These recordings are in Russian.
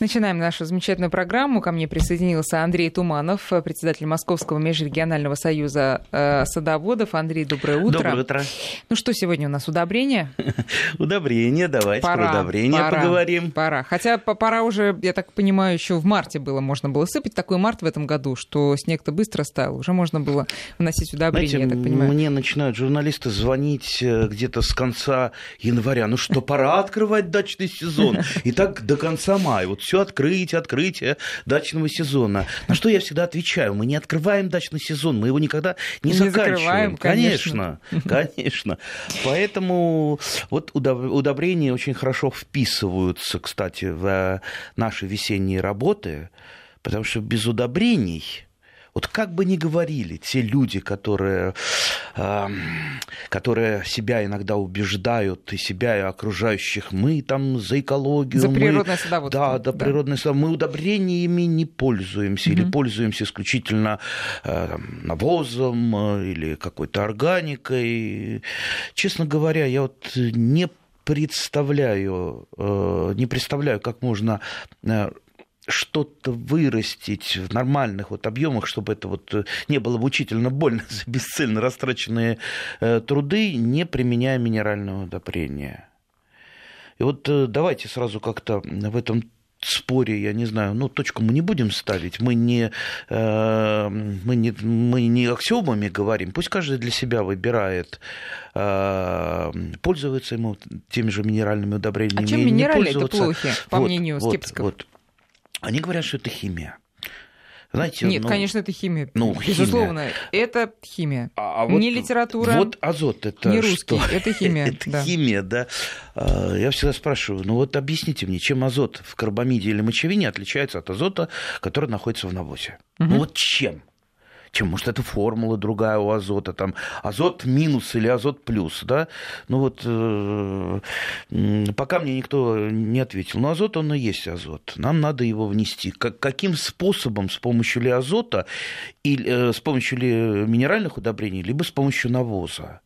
Начинаем нашу замечательную программу. Ко мне присоединился Андрей Туманов, председатель Московского межрегионального союза э, садоводов. Андрей, доброе утро. Доброе утро. Ну что сегодня у нас, удобрение? Удобрение, давайте про удобрение поговорим. Пора. Хотя пора уже, я так понимаю, еще в марте было можно было сыпать. Такой март в этом году, что снег-то быстро стал. Уже можно было вносить удобрение, Знаете, я так понимаю. Мне начинают журналисты звонить э, где-то с конца января. Ну что, пора открывать дачный сезон. И так до конца мая. Вот все открытие, открытие дачного сезона. На что я всегда отвечаю, мы не открываем дачный сезон, мы его никогда не, не заканчиваем. конечно. Конечно, конечно. Поэтому вот удобрения очень хорошо вписываются, кстати, в наши весенние работы, потому что без удобрений вот как бы ни говорили те люди, которые, э, которые себя иногда убеждают, и себя, и окружающих, мы там за экологию. За природное мы, садоводство. Да, да, да. природное садоводство. Мы удобрениями не пользуемся, угу. или пользуемся исключительно э, навозом э, или какой-то органикой. Честно говоря, я вот не представляю, э, не представляю, как можно что-то вырастить в нормальных вот объемах, чтобы это вот э, не было мучительно больно за бесцельно растраченные э, труды, не применяя минерального удобрения. И вот э, давайте сразу как-то в этом споре, я не знаю, ну, точку мы не будем ставить, мы не, э, мы не, мы не аксиомами говорим, пусть каждый для себя выбирает, э, пользуется ему теми же минеральными удобрениями. А чем минералы это плохи, по вот, мнению скептиков? Вот, вот. Они говорят, что это химия. Знаете, Нет, ну, конечно, это химия. Ну, Безусловно, химия. это химия. А, а вот, не литература. Вот азот это не русский, что? это химия. это да. химия, да. А, я всегда спрашиваю, ну вот объясните мне, чем азот в карбамиде или мочевине отличается от азота, который находится в навозе? Угу. Ну вот чем? Чем, может, это формула другая у азота, там, азот минус или азот плюс, да, ну вот, э, пока мне никто не ответил, но азот, он и есть азот, нам надо его внести. Как, каким способом, с помощью ли азота, или э, с помощью ли минеральных удобрений, либо с помощью навоза?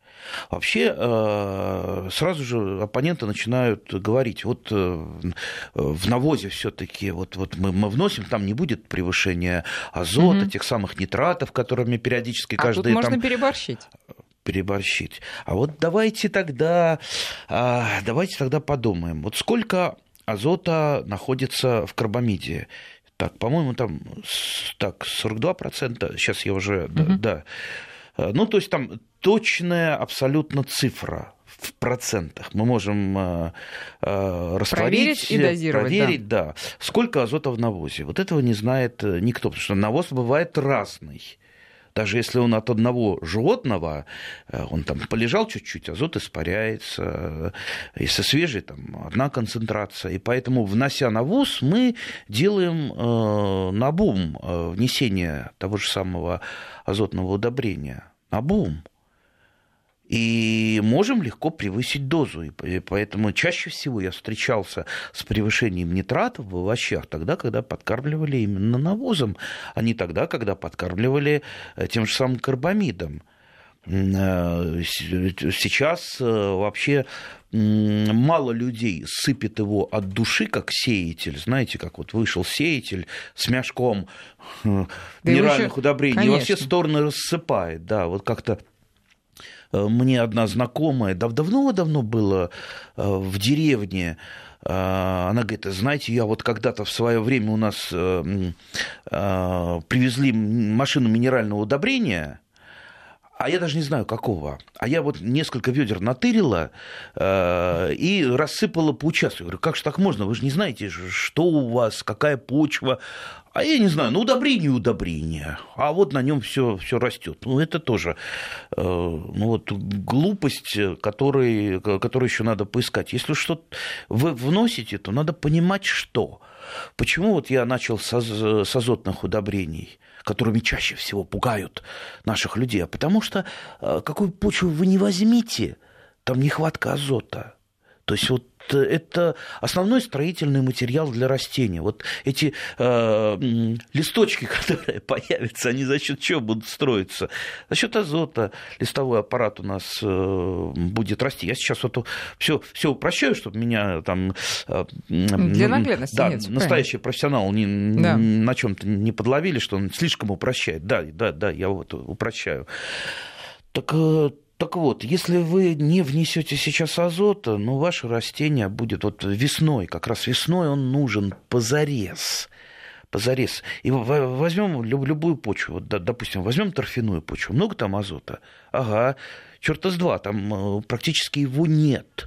Вообще э, сразу же оппоненты начинают говорить, вот э, в навозе все-таки вот, вот мы, мы вносим, там не будет превышения азота, угу. тех самых нитратов, которыми периодически каждый... А тут можно там... переборщить переборщить. А вот давайте тогда, а, давайте тогда подумаем, вот сколько азота находится в карбамиде? Так, по-моему, там так, 42%, сейчас я уже, угу. да, да. Ну, то есть там точная абсолютно цифра в процентах. Мы можем э, э, растворить, проверить и дозировать, проверить, да. да, сколько азота в навозе. Вот этого не знает э, никто, потому что навоз бывает разный. Даже если он от одного животного, э, он там полежал чуть-чуть, азот испаряется. Если свежий, там одна концентрация. И поэтому, внося навоз, мы делаем э, набум э, внесения того же самого азотного удобрения. Набум и можем легко превысить дозу. И поэтому чаще всего я встречался с превышением нитратов в овощах тогда, когда подкармливали именно навозом, а не тогда, когда подкармливали э, тем же самым карбамидом. Э, сейчас э, вообще мало людей сыпет его от души, как сеятель. Знаете, как вот вышел сеятель с мяшком да минеральных еще... удобрений Конечно. и во все стороны рассыпает. Да, вот как-то мне одна знакомая, давно-давно было э, в деревне, э, она говорит, знаете, я вот когда-то в свое время у нас привезли машину минерального удобрения, а я даже не знаю какого. А я вот несколько ведер натырила э, и рассыпала по участку. Говорю, как же так можно? Вы же не знаете, что у вас, какая почва. А я не знаю, ну удобрение удобрение, а вот на нем все, все растет. Ну, это тоже э, ну, вот, глупость, которой, которую еще надо поискать. Если что-то вы вносите, то надо понимать, что. Почему вот я начал с, с азотных удобрений, которыми чаще всего пугают наших людей? А потому что э, какую почву вы не возьмите, там нехватка азота То есть вот это основной строительный материал для растения. Вот эти э, листочки, которые появятся, они за счет чего будут строиться? За счет азота листовой аппарат у нас э, будет расти. Я сейчас вот все, все упрощаю, чтобы меня там... Э, для наглядности да, нет, настоящий правильно. профессионал не, да. на чем-то не подловили, что он слишком упрощает. Да, да, да, я вот упрощаю. Так э, так вот, если вы не внесете сейчас азота, ну, ваше растение будет вот весной, как раз весной он нужен позарез позарез. И возьмем любую почву, вот, допустим, возьмем торфяную почву, много там азота? Ага, черта с два, там э, практически его нет.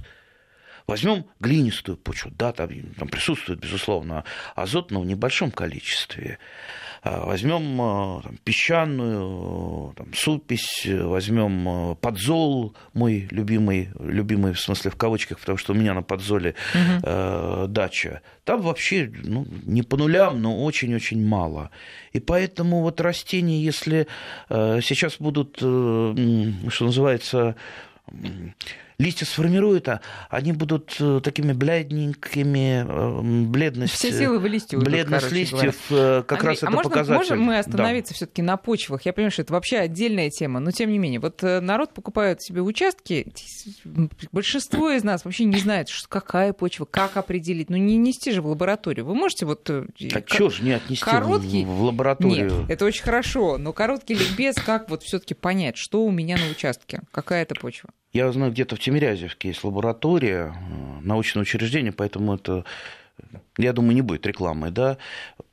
Возьмем глинистую почву, да, там, там присутствует, безусловно, азот, но в небольшом количестве. А, возьмем а, там, песчаную там, супись, возьмем а, подзол, мой любимый, любимый в смысле в кавычках, потому что у меня на подзоле угу. э, дача. Там вообще ну, не по нулям, но очень-очень мало. И поэтому вот растения, если э, сейчас будут, э, что называется, листья сформируют, а они будут э, такими бледненькими, э, бледность, Все силы в листья бледность листьев говоря. как Андрей, раз а это можно, показатель. Можем мы остановиться да. все-таки на почвах? Я понимаю, что это вообще отдельная тема, но тем не менее, вот э, народ покупает себе участки, большинство из нас вообще не знает, что, какая почва, как определить, ну не нести же в лабораторию. Вы можете вот... А как... что же не отнести короткий... в лабораторию? Нет, это очень хорошо, но короткий ликбез, как вот все-таки понять, что у меня на участке, какая это почва? Я знаю, где-то в Тимирязевке есть лаборатория, э, научное учреждение, поэтому это я думаю, не будет рекламы, да.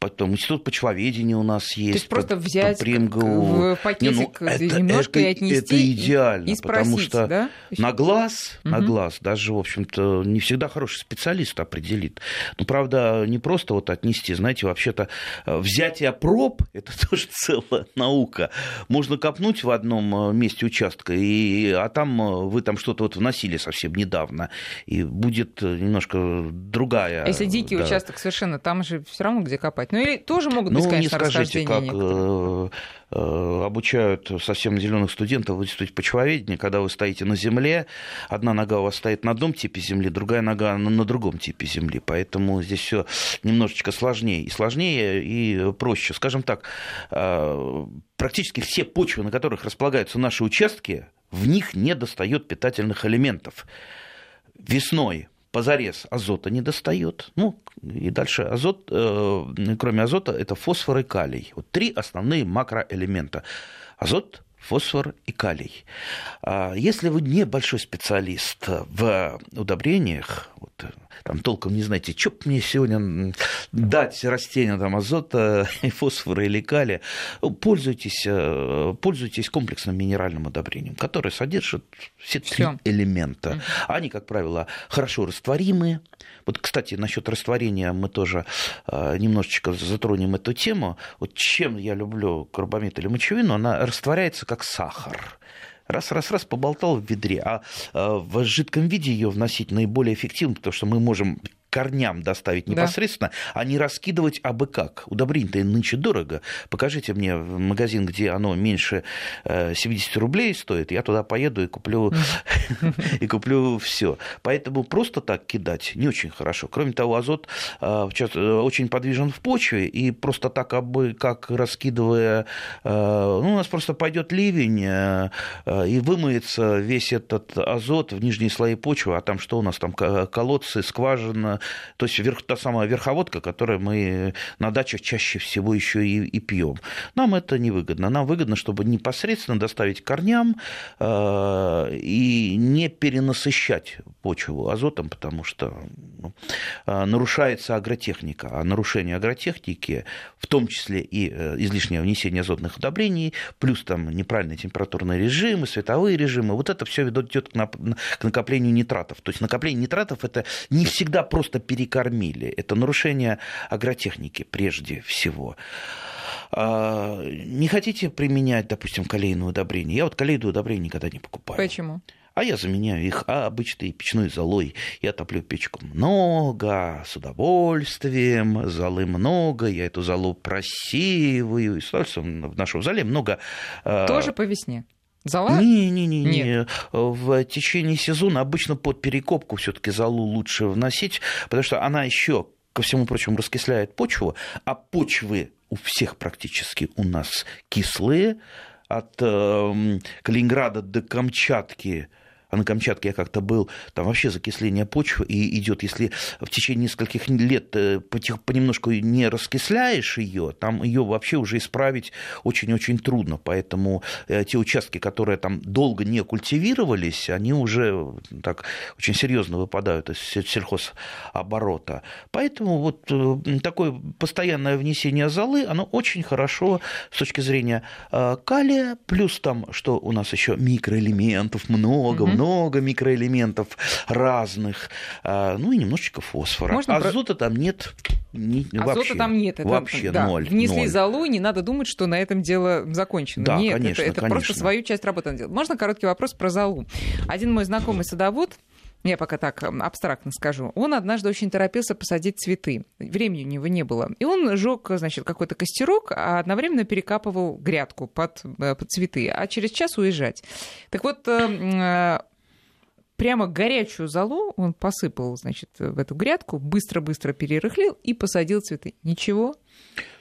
Потом институт почвоведения у нас есть. То есть просто взять по в пакетик не, ну, это, немножко это, и отнести. Это идеально, и спросить, потому что да? на глаз, угу. на глаз даже, в общем-то, не всегда хороший специалист определит. Но, правда, не просто вот отнести, знаете, вообще-то э, взятие проб – это тоже целая наука. Можно копнуть в одном э, месте участка, и, а там э, вы там что-то вот вносили совсем недавно, и будет немножко другая. А если дикий да. участок совершенно, там же все равно где копать. Ну или тоже могут быть, ну, конечно, не скажите, как некоторые. Э, обучают совсем зеленых студентов в институте почвоведения, когда вы стоите на земле, одна нога у вас стоит на одном типе земли, другая нога на другом типе земли. Поэтому здесь все немножечко сложнее. И сложнее, и проще. Скажем так, э, практически все почвы, на которых располагаются наши участки, в них не достает питательных элементов. Весной позарез азота не достает. Ну, и дальше азот, э, кроме азота, это фосфор и калий. Вот три основные макроэлемента. Азот, фосфор и калий. А если вы небольшой специалист в удобрениях, вот, там толком не знаете, что мне сегодня дать растению там, азота, фосфора или калия, пользуйтесь, э, пользуйтесь комплексным минеральным удобрением, которое содержит все три элемента. Они, как правило, хорошо растворимые, вот, кстати, насчет растворения мы тоже э, немножечко затронем эту тему. Вот чем я люблю карбамид или мочевину, она растворяется как сахар. Раз-раз-раз поболтал в ведре, а э, в жидком виде ее вносить наиболее эффективно, потому что мы можем корням доставить непосредственно, да. а не раскидывать абы как. Удобрение-то нынче дорого. Покажите мне магазин, где оно меньше 70 э, рублей стоит, я туда поеду и куплю, и куплю все. Поэтому просто так кидать не очень хорошо. Кроме того, азот э, очень подвижен в почве, и просто так абы как раскидывая, э, ну, у нас просто пойдет ливень, и вымоется весь этот азот в нижние слои почвы, а там что у нас там, колодцы, скважина, то есть верх, та самая верховодка, которую мы на дачах чаще всего еще и, и пьем. Нам это невыгодно. Нам выгодно, чтобы непосредственно доставить корням э, и не перенасыщать почву азотом, потому что ну, э, нарушается агротехника. А нарушение агротехники, в том числе и э, излишнее внесение азотных удобрений, плюс там неправильный температурный режим, световые режимы, вот это все ведет к накоплению нитратов. То есть накопление нитратов это не всегда просто просто перекормили. Это нарушение агротехники прежде всего. А, не хотите применять, допустим, калийное удобрение? Я вот калийное удобрение никогда не покупаю. Почему? А я заменяю их обычной печной золой. Я топлю печку много, с удовольствием, золы много, я эту золу просеиваю. И с удовольствием в нашем зале много... А, Тоже по весне? Зала? Не-не-не. не. В течение сезона обычно под перекопку все-таки залу лучше вносить, потому что она еще ко всему прочему, раскисляет почву, а почвы у всех практически у нас кислые, от э, Калининграда до Камчатки – а на Камчатке я как-то был, там вообще закисление почвы и идет, если в течение нескольких лет э, понемножку не раскисляешь ее, там ее вообще уже исправить очень-очень трудно, поэтому э, те участки, которые там долго не культивировались, они уже так очень серьезно выпадают из сельхозоборота. Поэтому вот э, такое постоянное внесение золы, оно очень хорошо с точки зрения калия, плюс там, что у нас еще микроэлементов много, mm-hmm много микроэлементов разных, а, ну и немножечко фосфора. Можно Азота про... там нет ни, Азота вообще, там нет. Это, вообще да, ноль. Внесли ноль. залу, не надо думать, что на этом дело закончено. Да, нет, конечно, это, это конечно. просто свою часть работы надо делать. Можно короткий вопрос про залу? Один мой знакомый садовод, я пока так абстрактно скажу, он однажды очень торопился посадить цветы. Времени у него не было. И он жег, значит, какой-то костерок, а одновременно перекапывал грядку под, э, под цветы, а через час уезжать. Так вот, э, прямо горячую золу он посыпал, значит, в эту грядку, быстро-быстро перерыхлил и посадил цветы. Ничего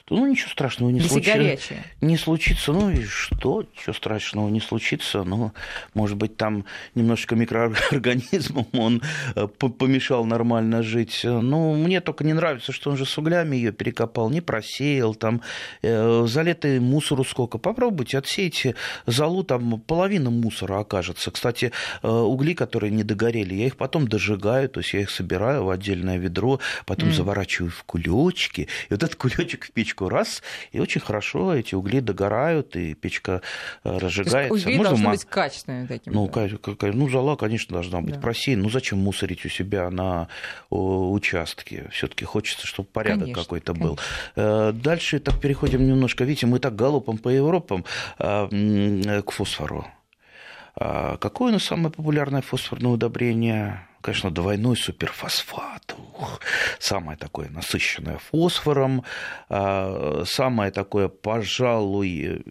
то ну ничего страшного не случится. Не случится, ну и что, ничего страшного не случится. Ну, может быть, там немножечко микроорганизмом он э, помешал нормально жить. Ну, мне только не нравится, что он же с углями ее перекопал, не просеял, там э, залитый мусору сколько. Попробуйте, отсейте залу, там половина мусора окажется. Кстати, э, угли, которые не догорели, я их потом дожигаю, то есть я их собираю в отдельное ведро, потом mm. заворачиваю в кулечки, и вот этот кулечек в печь печку раз, и очень хорошо эти угли догорают, и печка э, разжигается. То есть угли Можно должны быть качественными такими. Ну, да? ну, зола, конечно, должна быть да. просеяна. Ну, зачем мусорить у себя на участке? все таки хочется, чтобы порядок какой-то был. Э, дальше так переходим немножко. Видите, мы так галопом по Европам э, к фосфору. А какое у нас самое популярное фосфорное удобрение? Конечно, двойной суперфосфат. Ух, самое такое насыщенное фосфором, а, самое такое, пожалуй,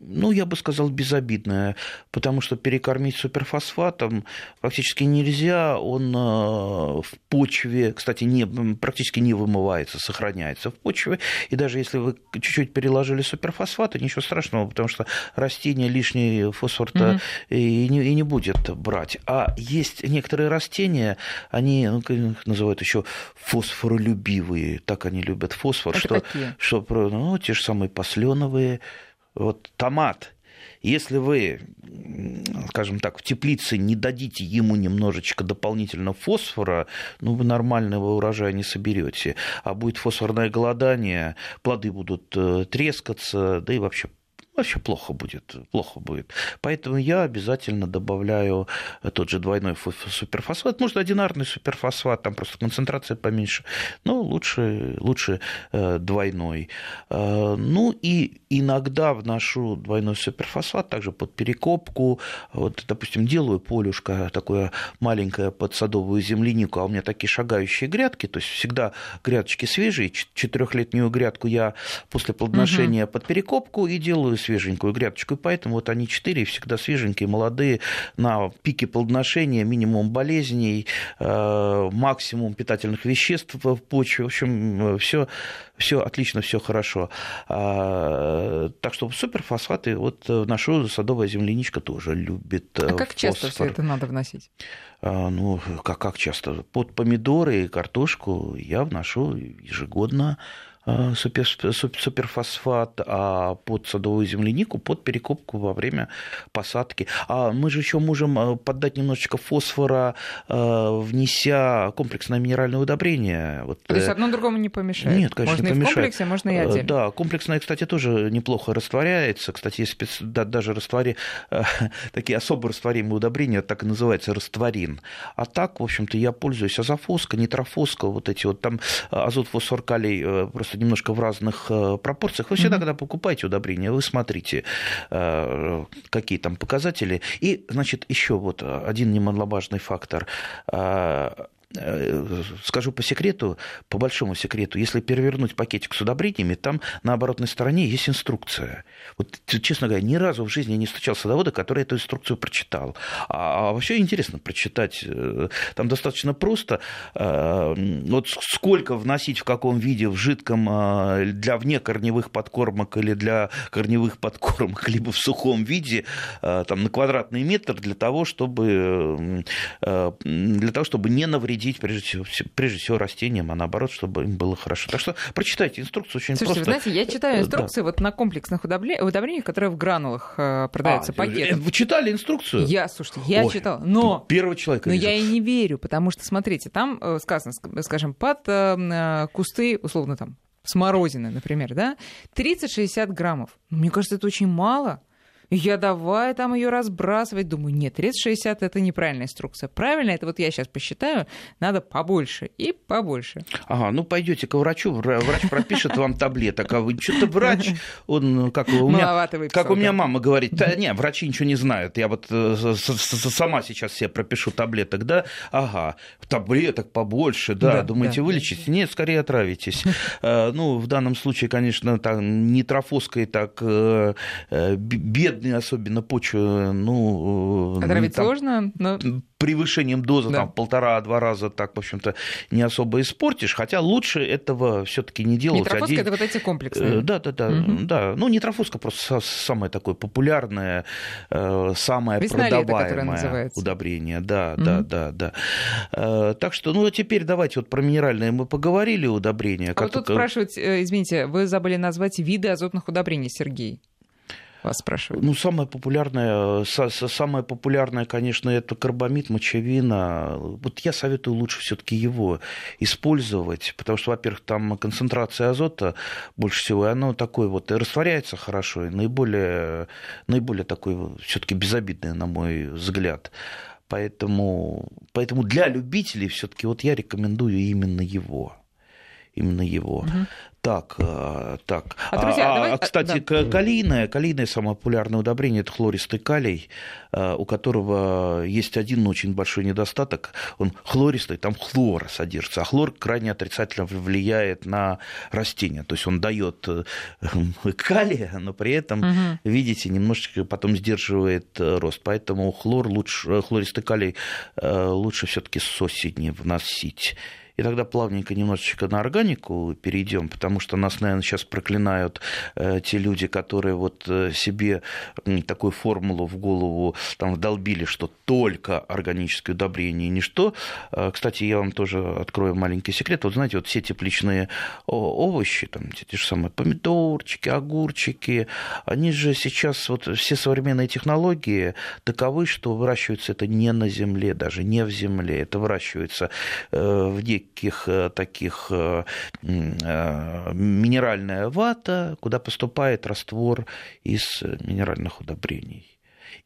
ну, я бы сказал, безобидное, потому что перекормить суперфосфатом практически нельзя, он э, в почве, кстати, не, практически не вымывается, сохраняется в почве, и даже если вы чуть-чуть переложили суперфосфаты, ничего страшного, потому что растение лишний фосфор-то mm-hmm. и, не, и не будет брать. А есть некоторые растения, они ну, называют еще фосфоролюбивые, так они любят фосфор, Это что, какие? что ну, те же самые посленовые, вот томат, если вы, скажем так, в теплице не дадите ему немножечко дополнительно фосфора, ну, вы нормального урожая не соберете. А будет фосфорное голодание, плоды будут э, трескаться, да и вообще вообще плохо будет, плохо будет. Поэтому я обязательно добавляю тот же двойной суперфосфат, может, одинарный суперфосфат, там просто концентрация поменьше, но лучше, лучше э, двойной. Э, ну и иногда вношу двойной суперфосфат также под перекопку, вот, допустим, делаю полюшко такое маленькое под садовую землянику, а у меня такие шагающие грядки, то есть всегда грядочки свежие, четырехлетнюю грядку я после плодоношения угу. под перекопку и делаю свеженькую грядочку, и поэтому вот они четыре всегда свеженькие, молодые, на пике плодоношения, минимум болезней, э, максимум питательных веществ в почве, в общем, все, все отлично, все хорошо. А, так что суперфосфаты, вот нашу садовая земляничка тоже любит А как часто все это надо вносить? А, ну, как, как часто? Под помидоры и картошку я вношу ежегодно Э, супер, суперфосфат, а под садовую землянику под перекопку во время посадки. А мы же еще можем э, поддать немножечко фосфора, э, внеся комплексное минеральное удобрение. Вот, То есть одно другому не помешает? Нет, конечно, можно не помешает. Можно и в комплексе, можно и отдельно. Да, комплексное, кстати, тоже неплохо растворяется. Кстати, есть спец... да, даже раствори... такие особо растворимые удобрения, так и называется растворин. А так, в общем-то, я пользуюсь азофоска, нитрофоска, вот эти вот там азот, фосфор, калий просто немножко в разных э, пропорциях. Вы всегда, mm-hmm. когда покупаете удобрения, вы смотрите, э, какие там показатели. И, значит, еще вот один немаловажный фактор. Э, э, скажу по секрету, по большому секрету, если перевернуть пакетик с удобрениями, там на оборотной стороне есть инструкция. Вот, честно говоря, ни разу в жизни не встречал садовода, который эту инструкцию прочитал. А, а вообще интересно прочитать. Э, там достаточно просто. Вот сколько вносить в каком виде в жидком для внекорневых подкормок или для корневых подкормок, либо в сухом виде, там, на квадратный метр для того, чтобы, для того, чтобы не навредить, прежде всего, прежде всего растениям, а наоборот, чтобы им было хорошо. Так что прочитайте инструкцию очень Слушайте, просто. вы знаете, я читаю инструкции да. вот на комплексных удобрениях, которые в гранулах э, продаются, а, пакетом. Вы читали инструкцию? Я, слушайте, я Ой, читала, но... Первого человека Но вижу. я и не верю, потому что, смотрите, там э, сказано, скажем, под э, кусты, условно там, смородины, например, да, 30-60 граммов. Мне кажется, это очень мало. Я давай там ее разбрасывать. Думаю, нет, 30-60 это неправильная инструкция. Правильно, это вот я сейчас посчитаю, надо побольше и побольше. Ага, ну пойдете к врачу, врач пропишет вам таблеток, а вы что-то врач, он как у меня, как у меня мама говорит, да, не, врачи ничего не знают, я вот э, сама сейчас себе пропишу таблеток, да, ага, таблеток побольше, да, думаете, вылечите? Нет, скорее отравитесь. Э, ну, в данном случае, конечно, так, нитрофоской так э, бедные особенно почвы, ну... Отравить там, сложно, но превышением дозы да. там полтора-два раза так, в общем-то, не особо испортишь, хотя лучше этого все-таки не делать. Нитрофоска один... это вот эти комплексные. Э, да, да, да, угу. да. Ну, нитрофоска просто самое такое популярное, э, самое Весна продаваемое удобрение. Да, угу. да, да, да. Э, так что, ну, теперь давайте вот про минеральные мы поговорили удобрения. А вот тут спрашивают, извините, вы забыли назвать виды азотных удобрений, Сергей вас спрашивают? Ну, самое популярное, самое популярное, конечно, это карбамид, мочевина. Вот я советую лучше все-таки его использовать, потому что, во-первых, там концентрация азота больше всего, и оно такое вот и растворяется хорошо, и наиболее, наиболее такой все-таки безобидный, на мой взгляд. Поэтому, поэтому для любителей все-таки вот я рекомендую именно его именно его. Угу. Так, э, так. А, друзья, а, давай... а кстати, да. калийное, калийное самое популярное удобрение – это хлористый калий, э, у которого есть один очень большой недостаток. Он хлористый, там хлор содержится, а хлор крайне отрицательно влияет на растения. То есть он дает э, калия, но при этом, угу. видите, немножечко потом сдерживает рост. Поэтому хлор лучше, хлористый калий лучше все-таки с осени вносить. И тогда плавненько немножечко на органику перейдем, потому что нас, наверное, сейчас проклинают э, те люди, которые вот э, себе такую формулу в голову там вдолбили, что только органическое удобрение, ничто. Э, кстати, я вам тоже открою маленький секрет. Вот знаете, вот все тепличные овощи, там те же самые помидорчики, огурчики, они же сейчас, вот все современные технологии таковы, что выращивается это не на земле, даже не в земле, это выращивается в неких неких э, таких э, э, минеральная вата, куда поступает раствор из минеральных удобрений.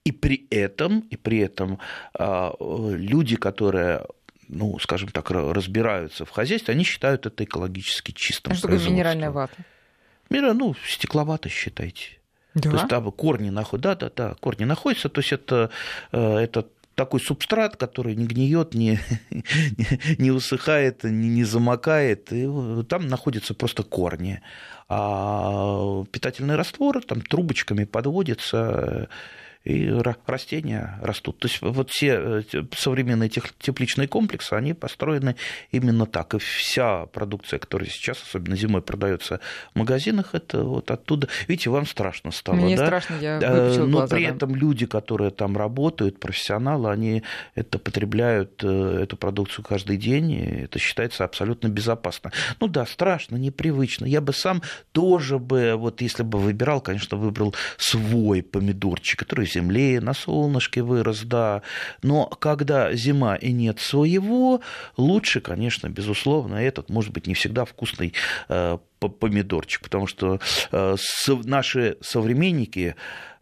И при этом, и при этом люди, которые ну, скажем так, разбираются в хозяйстве, они считают это экологически чистым. А что такое минеральная вата? Мира, ну, стекловато считайте. Да? То есть там корни находятся, да, да, да, корни находятся, то есть это, это такой субстрат, который не гниет, не, не усыхает, не, не замокает, и там находятся просто корни. А питательный раствор там трубочками подводится, и растения растут. То есть вот все э, современные тепличные комплексы, они построены именно так. И вся продукция, которая сейчас, особенно зимой, продается в магазинах, это вот оттуда. Видите, вам страшно стало, Мне да? страшно, я выпучила Но глаза, при да. этом люди, которые там работают, профессионалы, они это потребляют, э, эту продукцию каждый день, и это считается абсолютно безопасно. Ну да, страшно, непривычно. Я бы сам тоже бы, вот если бы выбирал, конечно, выбрал свой помидорчик, который земле, на солнышке вырос, да. Но когда зима и нет своего, лучше, конечно, безусловно, этот, может быть, не всегда вкусный э, помидорчик, потому что наши современники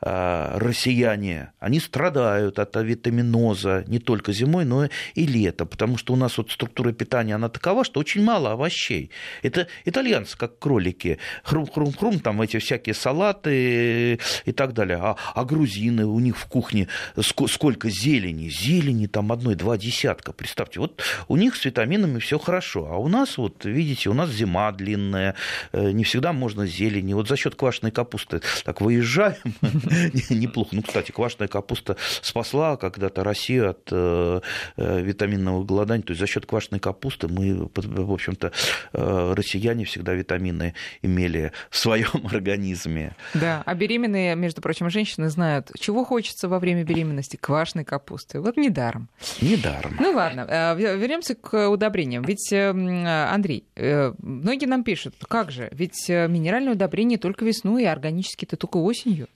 россияне, они страдают от авитаминоза не только зимой, но и летом, потому что у нас вот структура питания, она такова, что очень мало овощей. Это итальянцы, как кролики, хрум-хрум-хрум, там эти всякие салаты и так далее. А, а грузины, у них в кухне сколько зелени, зелени там одной-два десятка, представьте, вот у них с витаминами все хорошо, а у нас, вот видите, у нас зима длинная, э, не всегда можно зелени. Вот за счет квашеной капусты так выезжаем, неплохо. Ну, кстати, квашеная капуста спасла когда-то Россию от э, э, витаминного голодания. То есть за счет квашеной капусты мы, в общем-то, э, россияне всегда витамины имели в своем организме. Да, а беременные, между прочим, женщины знают, чего хочется во время беременности квашеной капусты. Вот недаром. Недаром. Ну ладно, вернемся к удобрениям. Ведь, Андрей, многие нам пишут, как же, ведь минеральное удобрение только весной, а органические-то только осенью.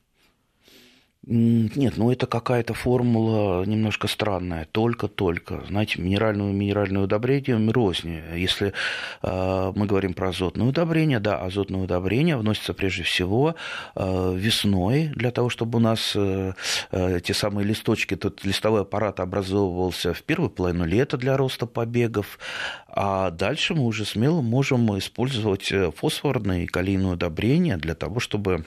Нет, ну это какая-то формула немножко странная. Только-только. Знаете, минеральное минеральное удобрение рознь. Если э, мы говорим про азотное удобрение, да, азотное удобрение вносится прежде всего э, весной, для того, чтобы у нас э, э, те самые листочки, тот листовой аппарат образовывался в первую половину лета для роста побегов, а дальше мы уже смело можем использовать э, фосфорное и калийное удобрение для того, чтобы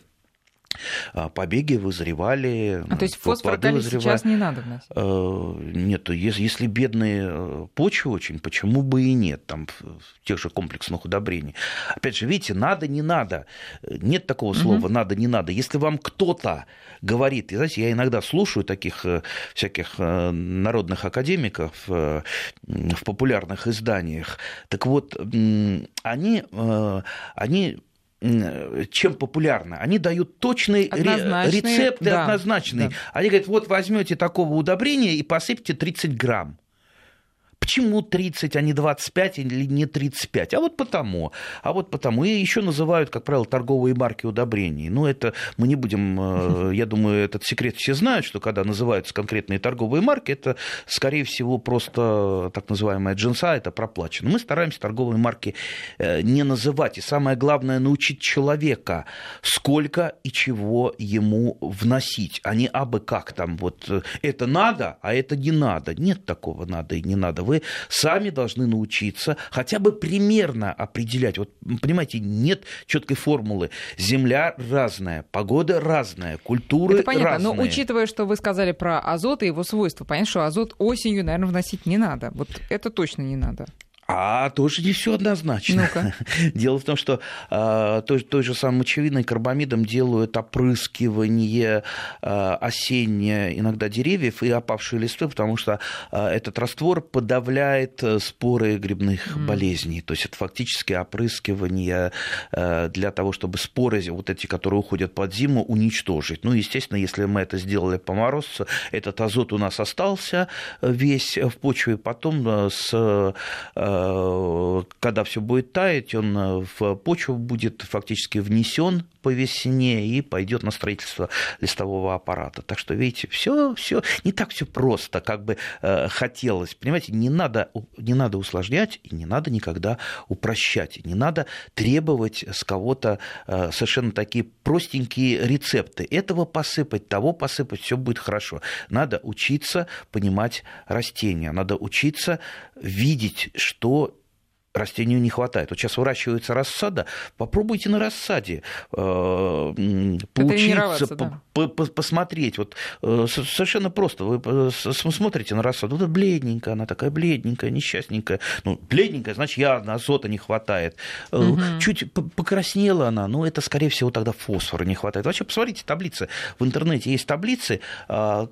побеги вызревали. А то есть фосфор калий сейчас не надо вносить? Э, нет, если бедные э, почвы очень, почему бы и нет, там тех же комплексных удобрений. Опять же, видите, надо, не надо. Нет такого слова угу. надо, не надо. Если вам кто-то говорит, и, знаете, я иногда слушаю таких э, всяких народных академиков в популярных изданиях, так вот, они, они чем популярно. Они дают точные рецепты да, однозначные. Да. Они говорят, вот возьмете такого удобрения и посыпьте 30 грамм. Почему 30, а не 25 или не 35? А вот потому. А вот потому. И еще называют, как правило, торговые марки удобрений. Ну, это мы не будем, э, я думаю, этот секрет все знают, что когда называются конкретные торговые марки, это, скорее всего, просто так называемая джинса, это проплачено. Мы стараемся торговые марки э, не называть. И самое главное, научить человека, сколько и чего ему вносить, а не абы как там вот э, это надо, а это не надо. Нет такого надо и не надо. Вы сами должны научиться хотя бы примерно определять. Вот, понимаете, нет четкой формулы. Земля разная, погода разная, культуры Это понятно, разные. но учитывая, что вы сказали про азот и его свойства, понятно, что азот осенью, наверное, вносить не надо. Вот это точно не надо. А тоже не все однозначно. ну Дело в том, что э, той, той же самой мочевиной карбамидом делают опрыскивание э, осеннее иногда деревьев и опавшие листы, потому что э, этот раствор подавляет споры грибных mm. болезней. То есть это фактически опрыскивание э, для того, чтобы споры, вот эти, которые уходят под зиму, уничтожить. Ну, естественно, если мы это сделали по морозцу, этот азот у нас остался весь в почве, потом с э, Э, когда все будет таять, он э, в почву будет фактически внесен по весне и пойдет на строительство листового аппарата. Так что, видите, все, все не так все просто, как бы э, хотелось. Понимаете, не надо, не надо усложнять и не надо никогда упрощать. Не надо требовать с кого-то совершенно такие простенькие рецепты. Этого посыпать, того посыпать, все будет хорошо. Надо учиться понимать растения, надо учиться видеть, что растению не хватает. Вот сейчас выращивается рассада, попробуйте на рассаде э, поучиться, да. по, по, посмотреть. Вот э, совершенно просто. Вы смотрите на рассаду, вот бледненькая, она такая бледненькая, несчастненькая. Ну, бледненькая, значит, явно азота не хватает. Угу. Чуть покраснела она, ну, это, скорее всего, тогда фосфора не хватает. Вообще, посмотрите таблицы. В интернете есть таблицы, а,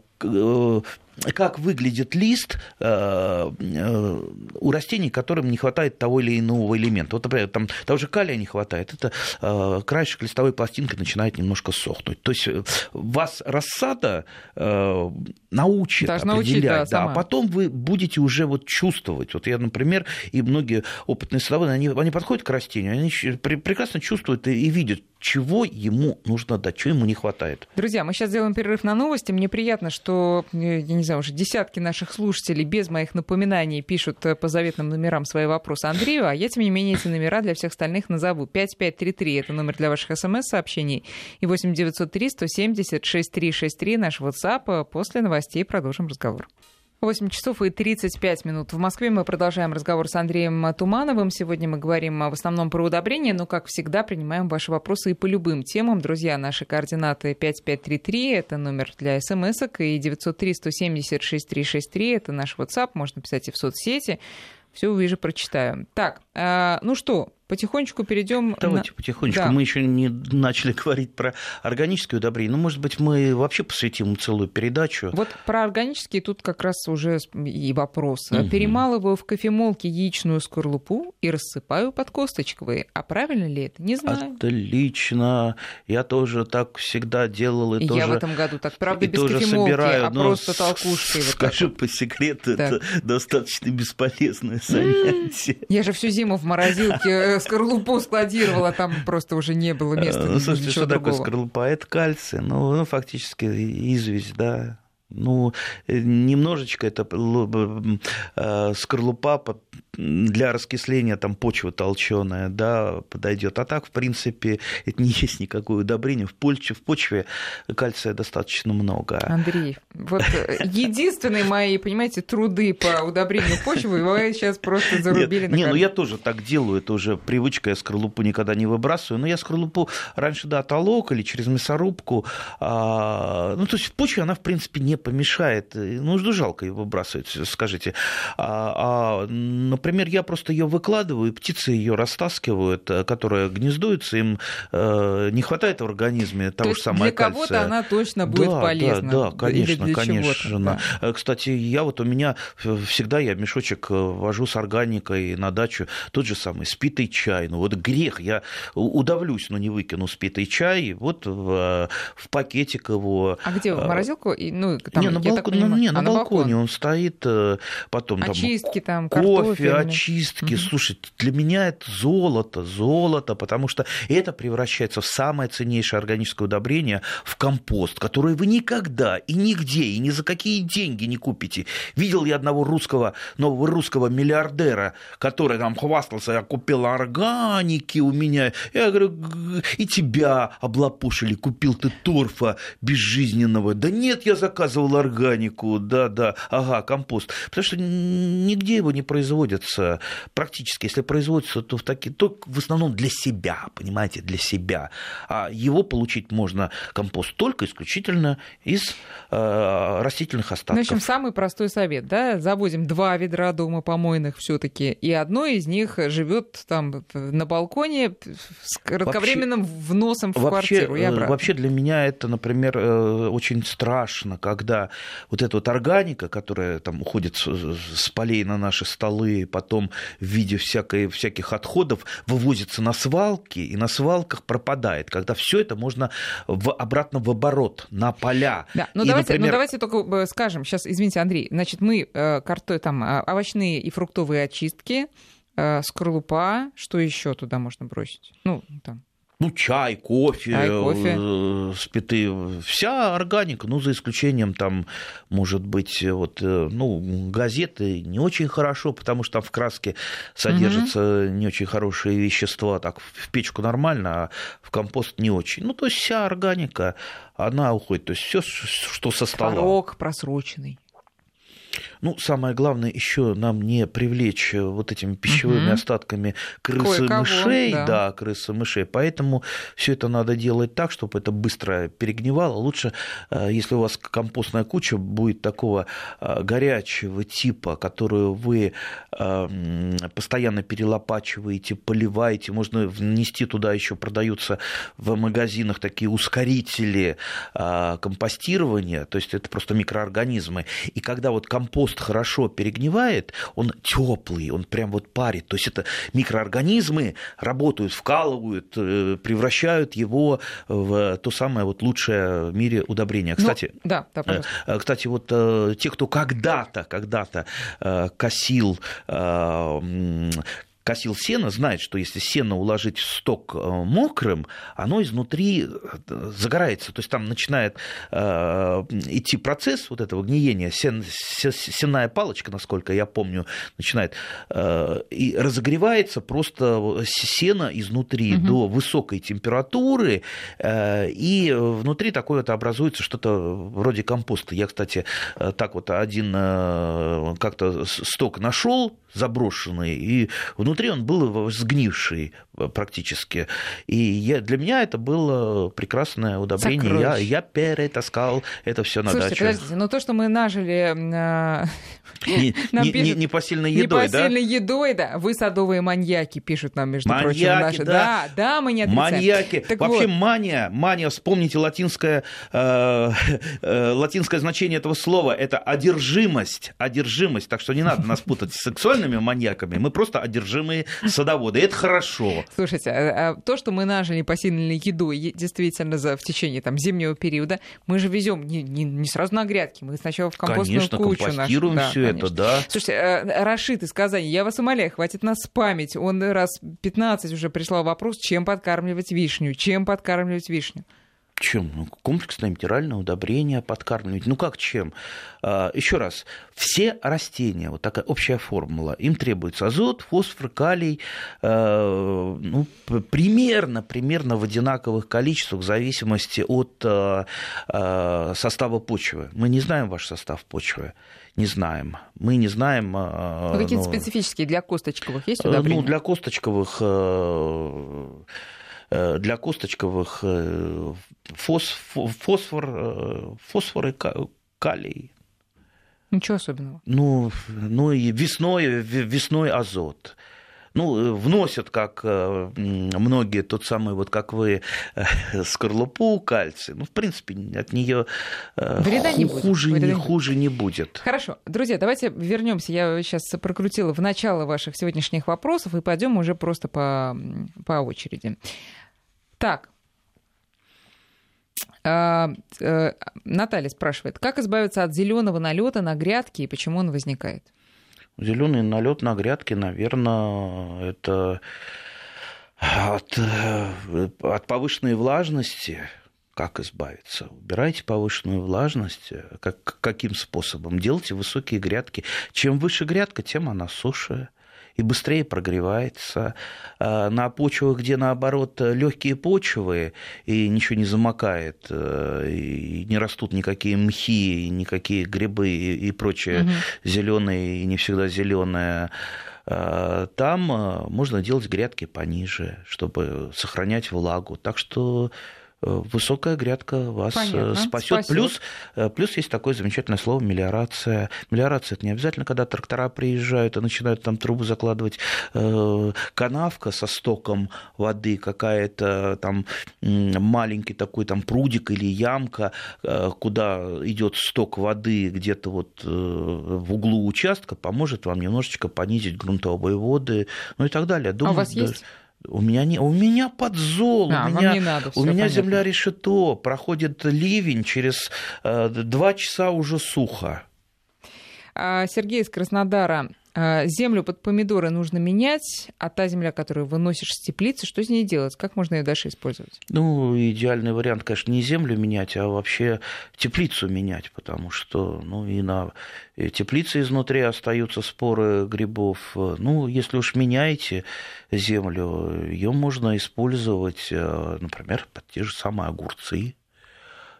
как выглядит лист э, э, у растений, которым не хватает того или иного элемента. Вот, например, там того же калия не хватает, это э, краешек листовой пластинки начинает немножко сохнуть. То есть вас рассада научит Должна определять, учить, да, да, а потом вы будете уже вот чувствовать. Вот я, например, и многие опытные садоводы, они, они подходят к растению, они прекрасно чувствуют и видят, чего ему нужно дать, чего ему не хватает. Друзья, мы сейчас сделаем перерыв на новости. Мне приятно, что, э, я не знаю, уже десятки наших слушателей без моих напоминаний пишут э, по заветным номерам свои вопросы Андрею, а я, тем не менее, эти номера для всех остальных назову. 5533 — это номер для ваших смс-сообщений, и 8903 170 6363 наш WhatsApp. После новостей продолжим разговор. 8 часов и 35 минут. В Москве мы продолжаем разговор с Андреем Тумановым. Сегодня мы говорим в основном про удобрения, но, как всегда, принимаем ваши вопросы и по любым темам. Друзья, наши координаты 5533, это номер для смс и 903-170-6363, это наш WhatsApp, можно писать и в соцсети. Все увижу, прочитаю. Так, э, ну что, потихонечку перейдем. Давайте на... потихонечку. Да. Мы еще не начали говорить про органические удобрения. Ну, может быть, мы вообще посвятим целую передачу. Вот про органические тут как раз уже и вопрос. Угу. Перемалываю в кофемолке яичную скорлупу и рассыпаю под косточковые. А правильно ли это? Не знаю. Отлично. Я тоже так всегда делал. И, и тоже... я в этом году так. Правда, и без кофемолки, собираю, а просто толкушкой. Скажу вот по секрету, так. это достаточно бесполезное занятие. Я же всю зиму в морозилке скорлупу складировала, там просто уже не было места. Ну, слушайте, что другого. такое скорлупа? Это кальций, ну, ну фактически известь, да. Ну, э, немножечко это э, скорлупа для раскисления там почва толченая, да, подойдет. А так, в принципе, это не есть никакое удобрение. В почве, в почве кальция достаточно много. Андрей, вот э, единственные мои, понимаете, труды по удобрению почвы вы сейчас просто зарубили Нет, на Не, ну я тоже так делаю, это уже привычка, я скорлупу никогда не выбрасываю, но я скорлупу раньше, да, толок или через мясорубку, а, ну, то есть в почве она, в принципе, не помешает, ну, жалко ее выбрасывать, скажите. А, а, Например, я просто ее выкладываю, птицы ее растаскивают, э, которые гнездуются, им э, не хватает в организме того То же самого для кого-то она точно будет да, полезна. Да, да, конечно, конечно. Да. Э, кстати, я вот у меня всегда я мешочек вожу с органикой на дачу, тот же самый спитый чай. Ну вот грех, я удавлюсь, но не выкину спитый чай, вот в, в пакетик его. А где, в морозилку? Ну, там, не, на, понимаю, не, а на, на балконе балкон. он стоит, потом Очистки там, там кофе, очистки. Угу. Слушайте, для меня это золото, золото, потому что это превращается в самое ценнейшее органическое удобрение, в компост, который вы никогда и нигде, и ни за какие деньги не купите. Видел я одного русского, нового русского миллиардера, который там хвастался, я купил органики у меня. Я говорю, и тебя облапушили, купил ты торфа безжизненного. Да нет, я заказывал органику, да-да, ага, компост. Потому что нигде его не производят производится практически, если производится, то в, таки, то в основном для себя, понимаете, для себя. А его получить можно компост только исключительно из э, растительных остатков. В общем, самый простой совет, да, завозим два ведра дома помойных все-таки, и одно из них живет там на балконе с кратковременным вообще, вносом в вообще, квартиру и э. Вообще для меня это, например, э, очень страшно, когда вот эта вот органика, которая там уходит с полей на наши столы, потом в виде всякой, всяких отходов вывозится на свалки, и на свалках пропадает, когда все это можно в, обратно в оборот, на поля. Да, ну, давайте, например... ну давайте только э, скажем, сейчас, извините, Андрей, значит, мы э, картой, там, а, овощные и фруктовые очистки, э, скорлупа, что еще туда можно бросить? Ну, там, ну, чай, кофе, чай, кофе. Э, спиты, вся органика, ну, за исключением там, может быть, вот, э, ну, газеты не очень хорошо, потому что там в краске содержатся угу. не очень хорошие вещества, так в печку нормально, а в компост не очень. Ну, то есть вся органика, она уходит, то есть все, что со стола. Творог просроченный. Ну, самое главное еще нам не привлечь э, вот этими пищевыми угу. остатками крысы мышей, да. да, крысы мышей. Поэтому все это надо делать так, чтобы это быстро перегнивало. Лучше, э, если у вас компостная куча будет такого э, горячего типа, которую вы постоянно перелопачиваете, поливаете, можно внести туда еще продаются в магазинах такие ускорители компостирования, то есть это просто микроорганизмы. И когда вот компост хорошо перегнивает, он теплый, он прям вот парит. То есть это микроорганизмы работают, вкалывают, э, превращают его в то самое вот лучшее в мире удобрение. Ну, кстати, ну, да, да, пожалуйста. Э, кстати, вот э, те, кто когда-то, когда-то косил косил сено, знает, что если сено уложить в сток э, мокрым, оно изнутри э, загорается. То есть там начинает э, идти процесс вот этого гниения. Сен, сенная палочка, насколько я помню, начинает э, и разогревается просто сено изнутри угу. до высокой температуры, э, и внутри такое вот образуется что-то вроде компоста. Я, кстати, так вот один как-то сток нашел заброшенный, и внутри он был сгнивший э, практически. И я, для меня это было прекрасное удобрение. Я, я перетаскал это все на Слушайте, дачу. подождите, но то, что мы нажили... Э, не, не, не, не посильной едой, да? Едой, да. Вы садовые маньяки, пишут нам, между маньяки, прочим, наши. Да. да, да, мы не отрицаем. Маньяки. Так Вообще вот. мания, мания, вспомните латинское, э, э, латинское значение этого слова, это одержимость, одержимость. Так что не надо нас путать с сексуальными маньяками, мы просто одержимые садоводы. Это хорошо. Слушайте, а, а то, что мы нажили посильной едой действительно за, в течение там, зимнего периода, мы же везем не, не, не сразу на грядки, мы сначала в компостную конечно, кучу. компостируем нашу. все да, это, да. Слушайте, а, Рашид из Казани, я вас умоляю, хватит нас спамить. Он раз 15 уже прислал вопрос, чем подкармливать вишню, чем подкармливать вишню. Чем? Ну, комплексное минеральное удобрение подкармливать. Ну как чем? А, еще раз, все растения, вот такая общая формула, им требуется азот, фосфор, калий, а, ну, примерно, примерно в одинаковых количествах в зависимости от а, состава почвы. Мы не знаем ваш состав почвы не знаем. Мы не знаем... Ну, какие-то ну, специфические для косточковых есть удобрения? Ну, для косточковых Э, для косточковых э, фосфор, э, фосфор и калий. Ничего особенного. Ну, ну и весной, весной азот ну, вносят, как многие, тот самый, вот как вы, скорлупу кальций. Ну, в принципе, от нее не хуже, не, хуже не будет. Хорошо. Друзья, давайте вернемся. Я сейчас прокрутила в начало ваших сегодняшних вопросов и пойдем уже просто по, по очереди. Так. А, Наталья спрашивает, как избавиться от зеленого налета на грядке и почему он возникает? Зеленый налет на грядке, наверное, это от, от повышенной влажности. Как избавиться? Убирайте повышенную влажность. Как, каким способом? Делайте высокие грядки. Чем выше грядка, тем она суше и быстрее прогревается. А на почвах, где наоборот легкие почвы и ничего не замокает, э, и не растут никакие мхи, никакие грибы и прочее угу. зеленое и не всегда зеленое, э, там э, можно делать грядки пониже, чтобы сохранять влагу. Так что высокая грядка вас э, Понятно. спасет. Плюс, э, плюс есть такое замечательное слово мелиорация. Мелиорация это не обязательно, когда трактора приезжают и начинают там трубы закладывать. Канавка со стоком воды, какая-то там маленький такой там прудик или ямка, куда идет сток воды где-то вот в углу участка, поможет вам немножечко понизить грунтовые воды, ну и так далее. Думаю, а у вас есть? У меня, не, у меня подзол, а, у меня, не надо, у меня земля решето, проходит ливень, через э, два часа уже сухо. А, Сергей из Краснодара. А, землю под помидоры нужно менять, а та земля, которую выносишь с теплицы, что с ней делать? Как можно ее дальше использовать? Ну, идеальный вариант, конечно, не землю менять, а вообще теплицу менять, потому что ну, и на теплице изнутри остаются споры грибов. Ну, если уж меняете землю, ее можно использовать, э, например, под те же самые огурцы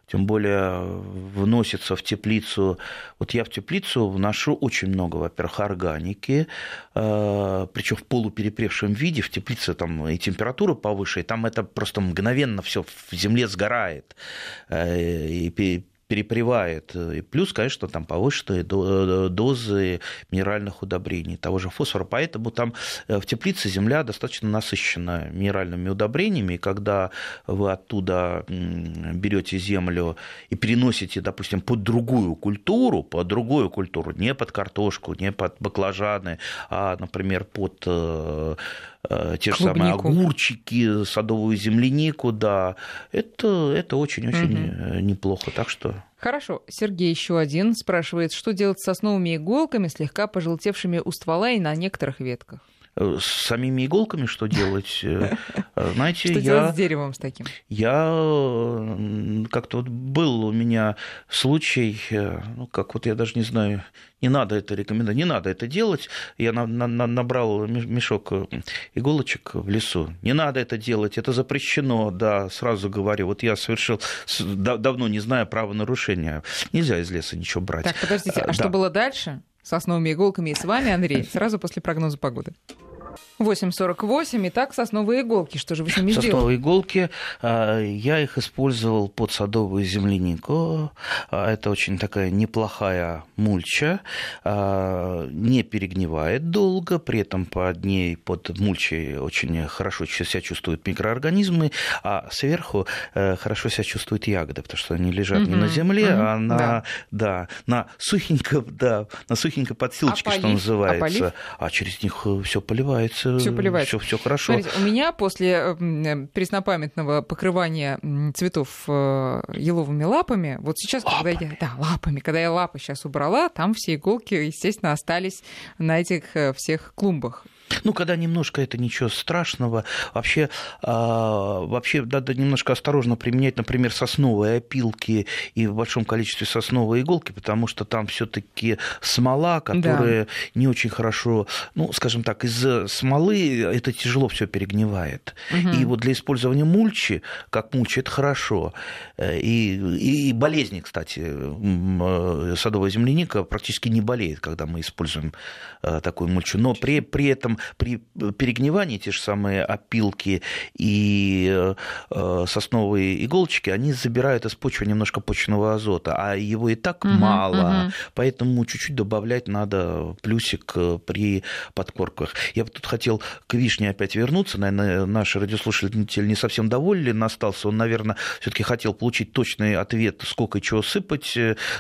тем более вносится в теплицу. Вот я в теплицу вношу очень много, во-первых, органики, э, причем в полуперепревшем виде, в теплице там и температура повыше, и там это просто мгновенно все в земле сгорает. Э, и перепревает. И плюс, конечно, там повышенные дозы минеральных удобрений, того же фосфора. Поэтому там э, в теплице земля достаточно насыщена минеральными удобрениями. И когда вы оттуда берете землю и переносите, допустим, под другую культуру, под другую культуру, не под картошку, не под баклажаны, а, например, под э, э, те же Клубнику. самые огурчики, садовую землянику, да, это, это очень-очень угу. неплохо. Так что Хорошо. Сергей еще один спрашивает, что делать с сосновыми иголками, слегка пожелтевшими у ствола и на некоторых ветках? С самими иголками что делать? Знаете, что я... делать с деревом с таким? Я как-то вот был у меня случай, ну, как вот я даже не знаю, не надо это рекомендовать, не надо это делать. Я на, на, набрал мешок иголочек в лесу. Не надо это делать, это запрещено, да, сразу говорю. Вот я совершил, давно не знаю правонарушения. Нельзя из леса ничего брать. Так, подождите, а, а да. что было дальше? Сосновыми иголками и с вами, Андрей, сразу после прогноза погоды. 8,48. Итак, сосновые иголки. Что же вы с ними сделали? Сосновые иголки. А, я их использовал под садовую землянику. А, это очень такая неплохая мульча. А, не перегнивает долго. При этом под ней, под мульчей очень хорошо себя чувствуют микроорганизмы. А сверху э, хорошо себя чувствуют ягоды, потому что они лежат угу, не на земле, угу, а на, да. Да, на сухенько, да, на сухенько подстилочке, а что полив? называется. А, а через них э, все поливается все поливается. Все, все хорошо. Смотрите, у меня после э, преснопамятного покрывания цветов э, еловыми лапами, вот сейчас, лапами. когда я, да, лапами, когда я лапы сейчас убрала, там все иголки, естественно, остались на этих э, всех клумбах. Ну, когда немножко это ничего страшного. Вообще, а, вообще надо немножко осторожно применять, например, сосновые опилки и в большом количестве сосновые иголки, потому что там все-таки смола, которая да. не очень хорошо, ну, скажем так, из смолы это тяжело все перегнивает. Угу. И вот для использования мульчи, как мульчи, это хорошо. И, и болезни, кстати, э, садовая земляника практически не болеет, когда мы используем э, такую мульчу. Но при, при этом при перегнивании те же самые опилки и э, сосновые иголочки, они забирают из почвы немножко почного азота, а его и так угу, мало, угу. поэтому чуть-чуть добавлять надо плюсик э, при подкорках. Я бы тут хотел к вишне опять вернуться, наверное, наш радиослушатель не совсем доволен остался, он, наверное, все-таки хотел получить точный ответ, сколько и чего сыпать,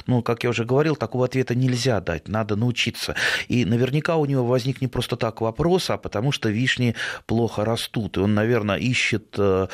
но, как я уже говорил, такого ответа нельзя дать, надо научиться. И наверняка у него возник не просто так вопрос, вопрос, а потому что вишни плохо растут. И он, наверное, ищет э,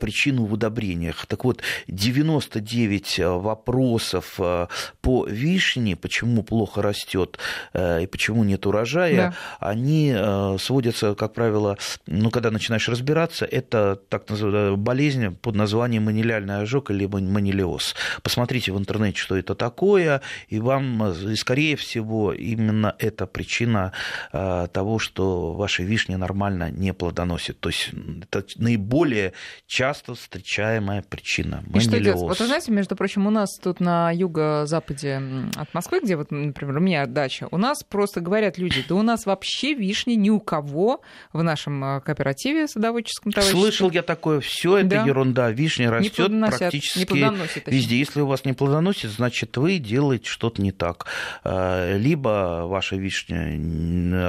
причину в удобрениях. Так вот, 99 э, вопросов э, по вишне, почему плохо растет и почему нет урожая, да. они сводятся, как правило, ну, когда начинаешь разбираться, это так называемая болезнь под названием манилиальный ожог или манилиоз. Посмотрите в интернете, что это такое, и вам, и скорее всего, именно это причина того, что ваши вишни нормально не плодоносят. То есть это наиболее часто встречаемая причина. И что делать? Вот вы знаете, между прочим, у нас тут на юго-западе от Москвы, где вот, например, у меня дача, у нас просто говорят люди, да у нас вообще вишни ни у кого в нашем э, кооперативе садоводческом товариществе. Слышал я такое, все это да. ерунда. Вишня растет практически везде. Если у вас не плодоносит, значит, вы делаете что-то не так. Э, либо ваша вишня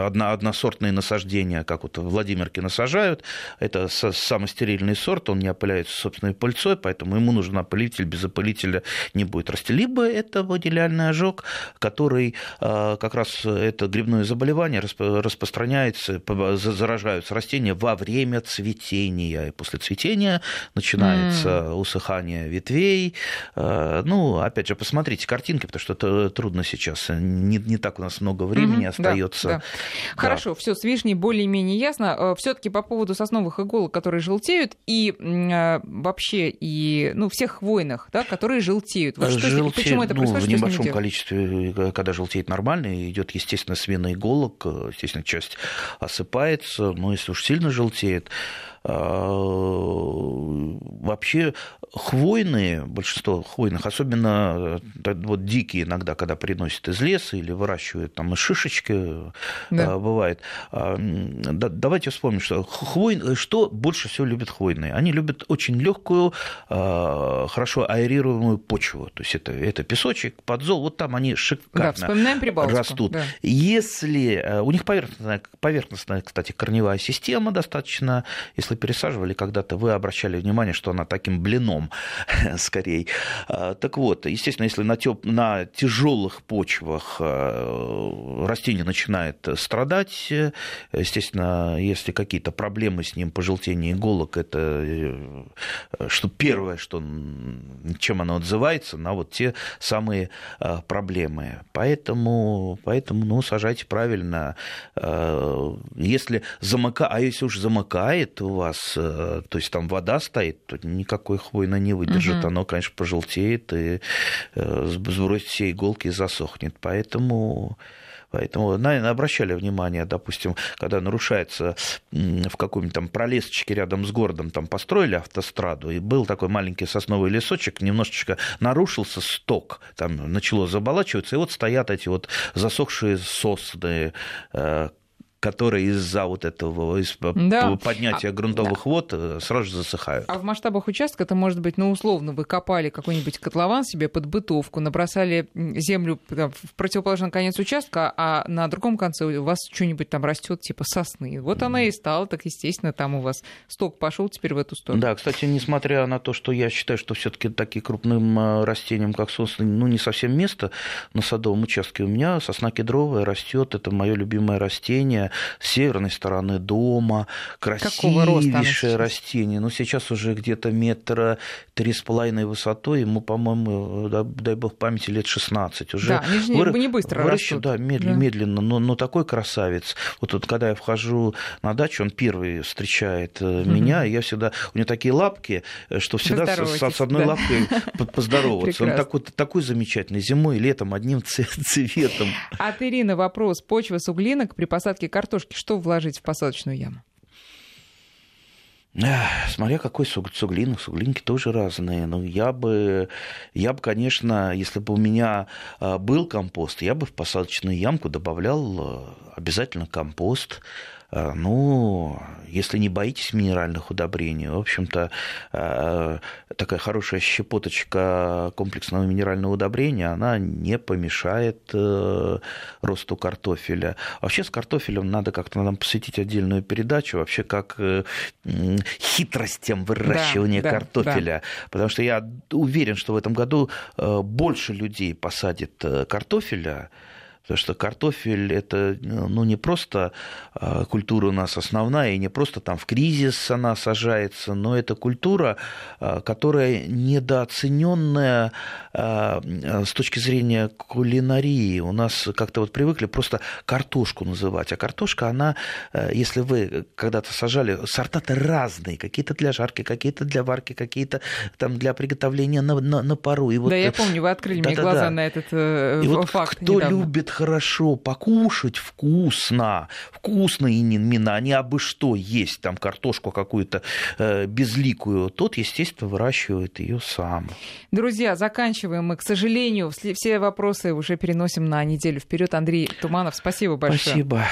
односортная насаждения, как вот в Владимирке насажают. Это самый стерильный сорт, он не опыляется собственной пыльцой, поэтому ему нужен опылитель, без опылителя не будет расти. Либо это водиляльный ожог, который а, как раз это грибное заболевание распространяется, заражаются растения во время цветения. И после цветения начинается mm. усыхание ветвей. А, ну, опять же, посмотрите картинки, потому что это трудно сейчас. Не, не так у нас много времени mm-hmm, остается. Да, да. Хорошо, все, вишней более-менее ясно. Э, Все-таки по поводу сосновых иголок, которые желтеют, и э, вообще и ну, всех хвойных, да, которые желтеют. Вот что, желтеют, почему это ну, происходит? В небольшом количестве, э, когда желтеет нормально, идет, естественно, смена иголок, естественно, часть осыпается, но если уж сильно желтеет, вообще хвойные, большинство хвойных, особенно вот дикие иногда, когда приносят из леса или выращивают там и шишечки, да. бывает, а, давайте вспомним, что, хвой... что больше всего любят хвойные. Они любят очень легкую, а, хорошо аэрируемую почву. То есть это, это песочек, подзол, вот там они шикарно да, растут. Да. Если э, у них поверхностная, поверхностная, кстати, корневая система достаточно, если пересаживали когда-то, вы обращали внимание, что она таким блином скорее. А, так вот, естественно, если на, теп... на тяжелых почвах растение начинает страдать, естественно, если какие-то проблемы с ним, пожелтение иголок, это что первое, что, чем оно отзывается, на вот те самые проблемы. Поэтому, поэтому ну, сажайте правильно. Если замыкает, а если уж замыкает у вас, то есть там вода стоит, то никакой хвойно не выдержит. Угу. Оно, конечно, пожелтеет и сбросит все иголки и засохнет. Поэтому Поэтому, наверное, обращали внимание, допустим, когда нарушается в каком-нибудь там пролесочке рядом с городом, там построили автостраду, и был такой маленький сосновый лесочек, немножечко нарушился сток, там начало заболачиваться, и вот стоят эти вот засохшие сосны, э, которые из-за вот этого из да. поднятия а, грунтовых да. вод э, сразу же засыхают. А в масштабах участка это может быть, ну, условно, вы копали какой-нибудь котлован себе под бытовку, набросали землю в противоположный конец участка, а на другом конце у вас что-нибудь там растет типа сосны. Вот она и стала, так естественно, там у вас сток пошел теперь в эту сторону. Да, кстати, несмотря на то, что я считаю, что все-таки такие крупным э, растениям, как сосны, ну, не совсем место на садовом участке, у меня сосна кедровая растет, это мое любимое растение с северной стороны дома, красивейшее растение. Но сейчас уже где-то метра три с половиной высотой, ему, по-моему, дай бог памяти, лет 16. Уже да, они же Вы... не быстро вырастут. Да, медленно, да. медленно но, но такой красавец. Вот, вот когда я вхожу на дачу, он первый встречает угу. меня, и я всегда... У него такие лапки, э, что всегда с, с одной да. лапкой поздороваться. Он такой, такой замечательный. Зимой и летом одним цветом. От Ирины вопрос. Почва суглинок при посадке картошки что вложить в посадочную яму? Смотря какой суг, суглинок, суглинки тоже разные. Но ну, я бы, я бы, конечно, если бы у меня а, был компост, я бы в посадочную ямку добавлял а, обязательно компост, ну, если не боитесь минеральных удобрений, в общем-то, э, такая хорошая щепоточка комплексного минерального удобрения, она не помешает э, росту картофеля. Вообще с картофелем надо как-то нам посвятить отдельную передачу, вообще как хитростям выращивания да, картофеля. Да. Потому что я уверен, что в этом году больше людей посадит картофеля, Потому что картофель это ну, не просто а, культура у нас основная, и не просто там в кризис она сажается, но это культура, а, которая недооцененная а, с точки зрения кулинарии. У нас как-то вот привыкли просто картошку называть. А картошка, она, если вы когда-то сажали, сорта-то разные. Какие-то для жарки, какие-то для варки, какие-то там для приготовления на, на, на пару. И вот, да, я помню, вы открыли да, мне да, глаза да. на этот э, и факт вот кто недавно. любит хорошо покушать вкусно, вкусно именно, не абы что есть, там картошку какую-то э, безликую, тот, естественно, выращивает ее сам. Друзья, заканчиваем мы, к сожалению, все вопросы уже переносим на неделю вперед. Андрей Туманов, спасибо большое. Спасибо.